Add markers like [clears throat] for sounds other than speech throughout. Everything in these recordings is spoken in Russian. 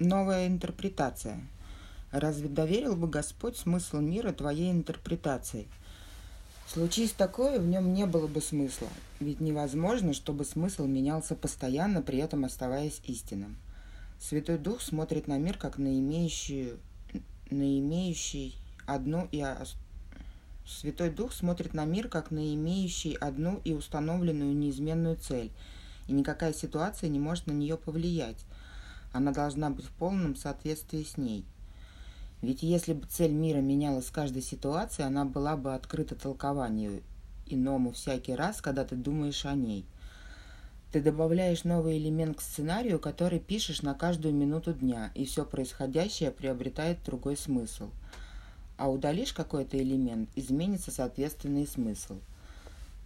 Новая интерпретация. Разве доверил бы Господь смысл мира твоей интерпретации? Случись такое, в нем не было бы смысла, ведь невозможно, чтобы смысл менялся постоянно, при этом оставаясь истинным. Святой Дух смотрит на мир как на имеющую, на имеющий одну и Святой Дух смотрит на мир как на имеющий одну и установленную неизменную цель, и никакая ситуация не может на нее повлиять. Она должна быть в полном соответствии с ней. Ведь если бы цель мира менялась в каждой ситуации, она была бы открыта толкованию иному всякий раз, когда ты думаешь о ней. Ты добавляешь новый элемент к сценарию, который пишешь на каждую минуту дня, и все происходящее приобретает другой смысл. А удалишь какой-то элемент, изменится соответственный смысл.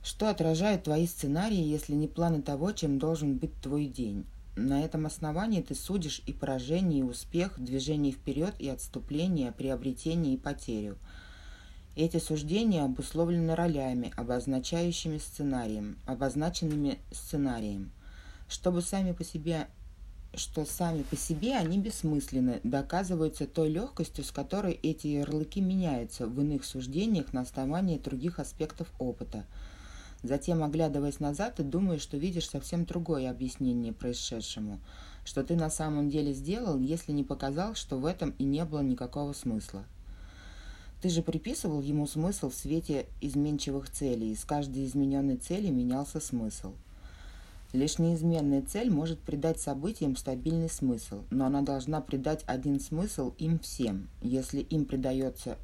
Что отражают твои сценарии, если не планы того, чем должен быть твой день? На этом основании ты судишь и поражение, и успех, движение вперед и отступление, приобретение и потерю. Эти суждения обусловлены ролями, обозначающими сценарием, обозначенными сценарием. Чтобы сами по себе что сами по себе они бессмысленны, доказываются той легкостью, с которой эти ярлыки меняются в иных суждениях на основании других аспектов опыта – Затем, оглядываясь назад, ты думаешь, что видишь совсем другое объяснение происшедшему, что ты на самом деле сделал, если не показал, что в этом и не было никакого смысла. Ты же приписывал ему смысл в свете изменчивых целей, и с каждой измененной цели менялся смысл. Лишь неизменная цель может придать событиям стабильный смысл, но она должна придать один смысл им всем. Если им придается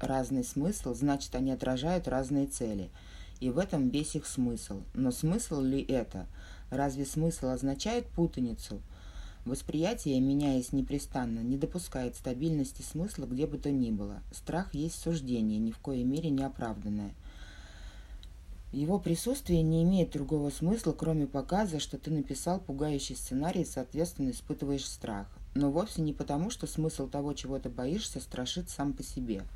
разный смысл, значит они отражают разные цели – и в этом весь их смысл. Но смысл ли это? Разве смысл означает путаницу? Восприятие, меняясь непрестанно, не допускает стабильности смысла где бы то ни было. Страх есть суждение, ни в коей мере не оправданное. Его присутствие не имеет другого смысла, кроме показа, что ты написал пугающий сценарий и, соответственно, испытываешь страх. Но вовсе не потому, что смысл того, чего ты боишься, страшит сам по себе –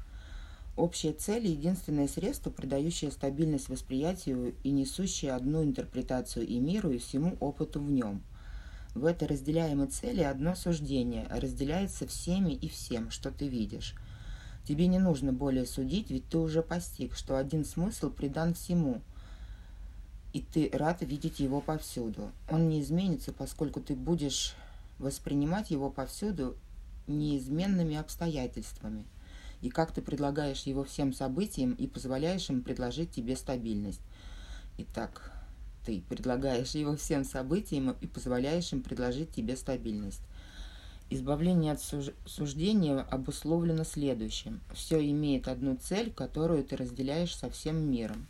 Общая цель – единственное средство, придающее стабильность восприятию и несущее одну интерпретацию и миру, и всему опыту в нем. В этой разделяемой цели одно суждение разделяется всеми и всем, что ты видишь. Тебе не нужно более судить, ведь ты уже постиг, что один смысл придан всему, и ты рад видеть его повсюду. Он не изменится, поскольку ты будешь воспринимать его повсюду неизменными обстоятельствами – и как ты предлагаешь его всем событиям и позволяешь им предложить тебе стабильность. Итак, ты предлагаешь его всем событиям и позволяешь им предложить тебе стабильность. Избавление от суждения обусловлено следующим. Все имеет одну цель, которую ты разделяешь со всем миром.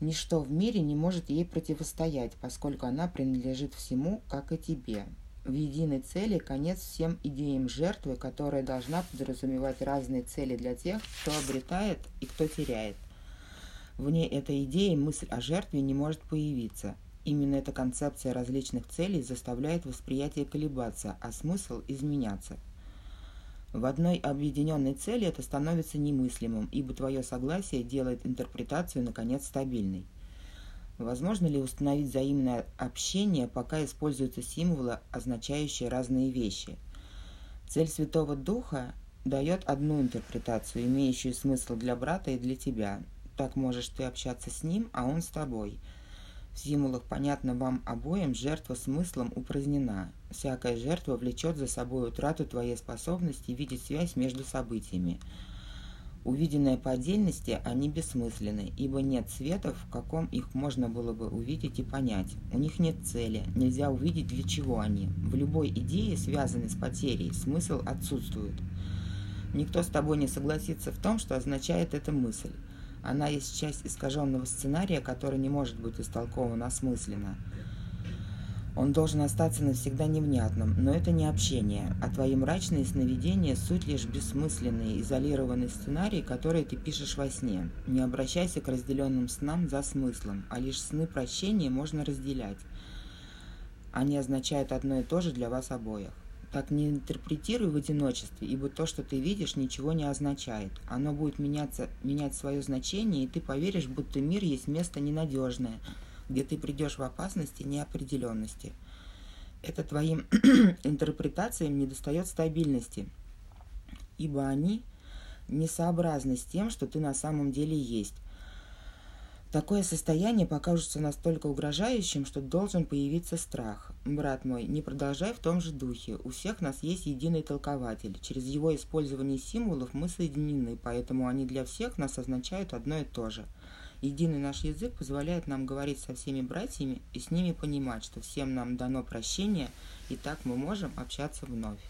Ничто в мире не может ей противостоять, поскольку она принадлежит всему, как и тебе в единой цели конец всем идеям жертвы, которая должна подразумевать разные цели для тех, кто обретает и кто теряет. Вне этой идеи мысль о жертве не может появиться. Именно эта концепция различных целей заставляет восприятие колебаться, а смысл изменяться. В одной объединенной цели это становится немыслимым, ибо твое согласие делает интерпретацию, наконец, стабильной. Возможно ли установить взаимное общение, пока используются символы, означающие разные вещи? Цель Святого Духа дает одну интерпретацию, имеющую смысл для брата и для тебя. Так можешь ты общаться с ним, а он с тобой. В символах, понятно вам обоим, жертва смыслом упразднена. Всякая жертва влечет за собой утрату твоей способности видеть связь между событиями – Увиденные по отдельности, они бессмысленны, ибо нет цветов, в каком их можно было бы увидеть и понять. У них нет цели, нельзя увидеть, для чего они. В любой идее, связанной с потерей, смысл отсутствует. Никто с тобой не согласится в том, что означает эта мысль. Она есть часть искаженного сценария, который не может быть истолкован осмысленно – он должен остаться навсегда невнятным, но это не общение, а твои мрачные сновидения – суть лишь бессмысленный, изолированный сценарий, который ты пишешь во сне. Не обращайся к разделенным снам за смыслом, а лишь сны прощения можно разделять. Они означают одно и то же для вас обоих. Так не интерпретируй в одиночестве, ибо то, что ты видишь, ничего не означает. Оно будет меняться, менять свое значение, и ты поверишь, будто мир есть место ненадежное – где ты придешь в опасности неопределенности. Это твоим [clears throat] интерпретациям недостает стабильности, ибо они несообразны с тем, что ты на самом деле есть. Такое состояние покажется настолько угрожающим, что должен появиться страх. Брат мой, не продолжай в том же духе. У всех нас есть единый толкователь. Через его использование символов мы соединены, поэтому они для всех нас означают одно и то же. Единый наш язык позволяет нам говорить со всеми братьями и с ними понимать, что всем нам дано прощение, и так мы можем общаться вновь.